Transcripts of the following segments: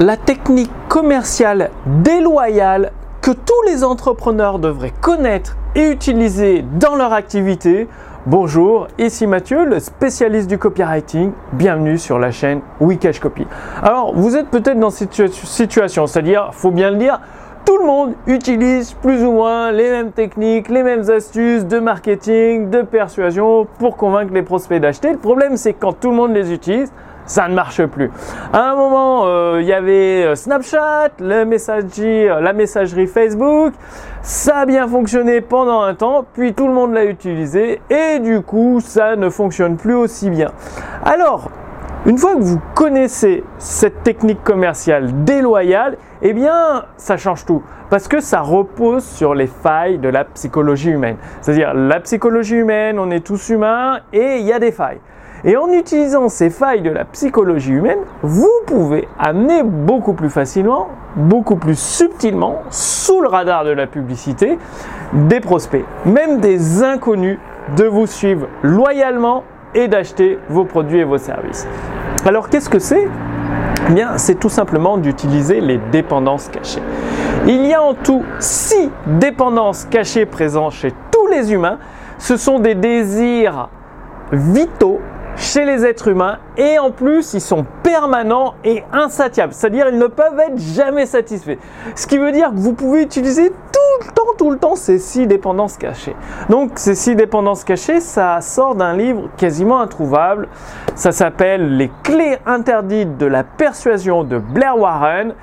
la technique commerciale déloyale que tous les entrepreneurs devraient connaître et utiliser dans leur activité. Bonjour, ici Mathieu, le spécialiste du copywriting. Bienvenue sur la chaîne Wikash Copy. Alors, vous êtes peut-être dans cette situation, c'est-à-dire, faut bien le dire, tout le monde utilise plus ou moins les mêmes techniques, les mêmes astuces de marketing, de persuasion pour convaincre les prospects d'acheter. Le problème, c'est quand tout le monde les utilise, ça ne marche plus. À un moment, euh, il y avait euh, Snapchat, messagerie, la messagerie Facebook. Ça a bien fonctionné pendant un temps, puis tout le monde l'a utilisé et du coup, ça ne fonctionne plus aussi bien. Alors, une fois que vous connaissez cette technique commerciale déloyale, eh bien, ça change tout. Parce que ça repose sur les failles de la psychologie humaine. C'est-à-dire, la psychologie humaine, on est tous humains et il y a des failles. Et en utilisant ces failles de la psychologie humaine, vous pouvez amener beaucoup plus facilement, beaucoup plus subtilement, sous le radar de la publicité, des prospects, même des inconnus, de vous suivre loyalement et d'acheter vos produits et vos services. Alors qu'est-ce que c'est? Eh bien, c'est tout simplement d'utiliser les dépendances cachées. Il y a en tout six dépendances cachées présentes chez tous les humains. Ce sont des désirs vitaux chez les êtres humains et en plus ils sont permanents et insatiables, c'est-à-dire ils ne peuvent être jamais satisfaits. Ce qui veut dire que vous pouvez utiliser tout le temps, tout le temps ces six dépendances cachées. Donc ces six dépendances cachées, ça sort d'un livre quasiment introuvable. Ça s'appelle Les clés interdites de la persuasion de Blair Warren.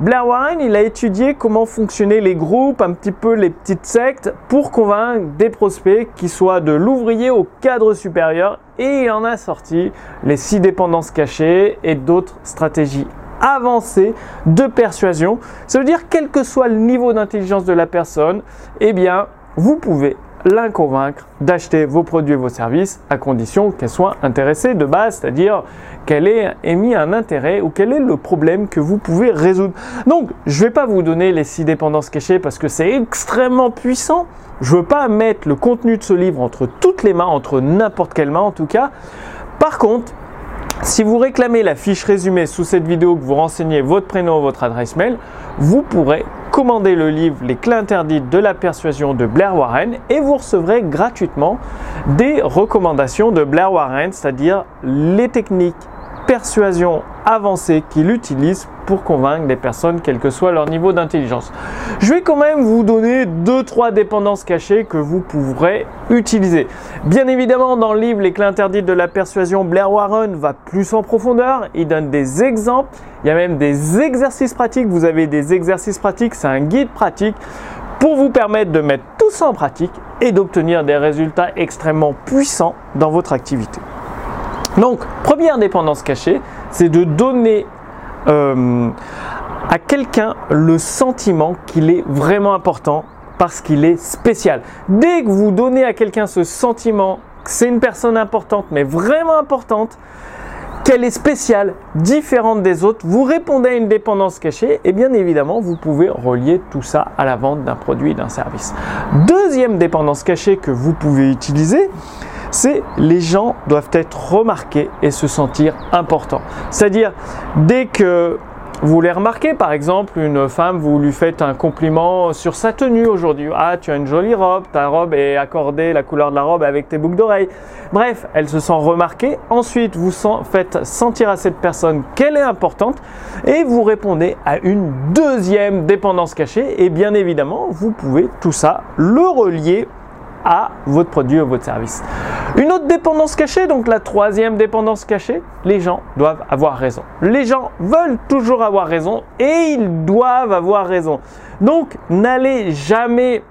Blair Warren, il a étudié comment fonctionnaient les groupes, un petit peu les petites sectes, pour convaincre des prospects qui soient de l'ouvrier au cadre supérieur, et il en a sorti les six dépendances cachées et d'autres stratégies avancées de persuasion. Ça veut dire quel que soit le niveau d'intelligence de la personne, eh bien, vous pouvez la convaincre d'acheter vos produits et vos services à condition qu'elle soit intéressée de base, c'est-à-dire qu'elle ait émis un intérêt ou quel est le problème que vous pouvez résoudre. Donc, je ne vais pas vous donner les six dépendances cachées parce que c'est extrêmement puissant. Je ne veux pas mettre le contenu de ce livre entre toutes les mains, entre n'importe quelle main en tout cas. Par contre, si vous réclamez la fiche résumée sous cette vidéo, que vous renseignez votre prénom, votre adresse mail, vous pourrez commander le livre Les clés interdites de la persuasion de Blair Warren et vous recevrez gratuitement des recommandations de Blair Warren, c'est-à-dire les techniques persuasion avancée qu'il utilise pour convaincre des personnes, quel que soit leur niveau d'intelligence. Je vais quand même vous donner deux trois dépendances cachées que vous pourrez utiliser. Bien évidemment, dans le livre Les clés interdites de la persuasion, Blair Warren va plus en profondeur. Il donne des exemples. Il y a même des exercices pratiques. Vous avez des exercices pratiques. C'est un guide pratique pour vous permettre de mettre tout ça en pratique et d'obtenir des résultats extrêmement puissants dans votre activité. Donc, première dépendance cachée, c'est de donner euh, à quelqu'un le sentiment qu'il est vraiment important parce qu'il est spécial. Dès que vous donnez à quelqu'un ce sentiment que c'est une personne importante, mais vraiment importante, qu'elle est spéciale, différente des autres, vous répondez à une dépendance cachée et bien évidemment, vous pouvez relier tout ça à la vente d'un produit, d'un service. Deuxième dépendance cachée que vous pouvez utiliser, c'est les gens doivent être remarqués et se sentir importants. C'est-à-dire, dès que vous les remarquez, par exemple, une femme, vous lui faites un compliment sur sa tenue aujourd'hui. Ah, tu as une jolie robe, ta robe est accordée, la couleur de la robe avec tes boucles d'oreilles. Bref, elle se sent remarquée. Ensuite, vous faites sentir à cette personne qu'elle est importante et vous répondez à une deuxième dépendance cachée. Et bien évidemment, vous pouvez tout ça le relier à votre produit ou votre service. Une autre dépendance cachée, donc la troisième dépendance cachée, les gens doivent avoir raison. Les gens veulent toujours avoir raison et ils doivent avoir raison. Donc n'allez jamais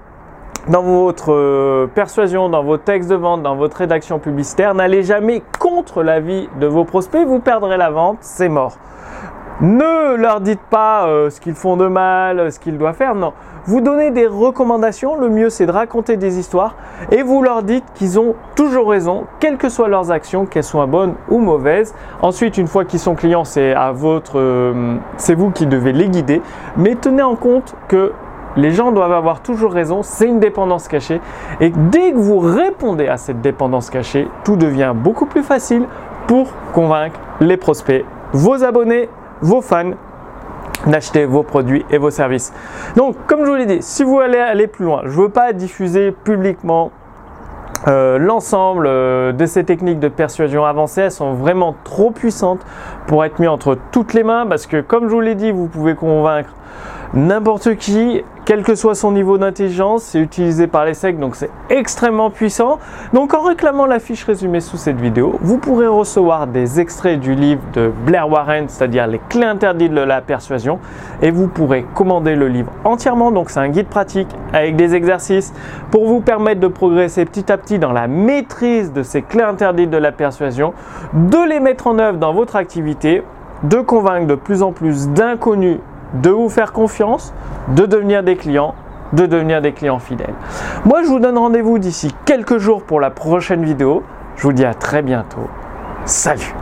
dans votre euh, persuasion, dans vos textes de vente, dans votre rédaction publicitaire, n'allez jamais contre l'avis de vos prospects, vous perdrez la vente, c'est mort. Ne leur dites pas euh, ce qu'ils font de mal, ce qu'ils doivent faire, non. Vous donnez des recommandations, le mieux c'est de raconter des histoires et vous leur dites qu'ils ont toujours raison, quelles que soient leurs actions, qu'elles soient bonnes ou mauvaises. Ensuite, une fois qu'ils sont clients, c'est à votre, euh, c'est vous qui devez les guider, mais tenez en compte que les gens doivent avoir toujours raison, c'est une dépendance cachée. Et dès que vous répondez à cette dépendance cachée, tout devient beaucoup plus facile pour convaincre les prospects, vos abonnés vos fans d'acheter vos produits et vos services. Donc, comme je vous l'ai dit, si vous allez aller plus loin, je ne veux pas diffuser publiquement euh, l'ensemble euh, de ces techniques de persuasion avancées, elles sont vraiment trop puissantes pour être mises entre toutes les mains parce que comme je vous l'ai dit, vous pouvez convaincre n'importe qui, quel que soit son niveau d'intelligence, c'est utilisé par les SEC, donc c'est extrêmement puissant. Donc en réclamant la fiche résumée sous cette vidéo, vous pourrez recevoir des extraits du livre de Blair Warren, c'est-à-dire les clés interdites de la persuasion, et vous pourrez commander le livre entièrement. Donc c'est un guide pratique avec des exercices pour vous permettre de progresser petit à petit dans la maîtrise de ces clés interdites de la persuasion, de les mettre en œuvre dans votre activité de convaincre de plus en plus d'inconnus de vous faire confiance, de devenir des clients, de devenir des clients fidèles. Moi, je vous donne rendez-vous d'ici quelques jours pour la prochaine vidéo. Je vous dis à très bientôt. Salut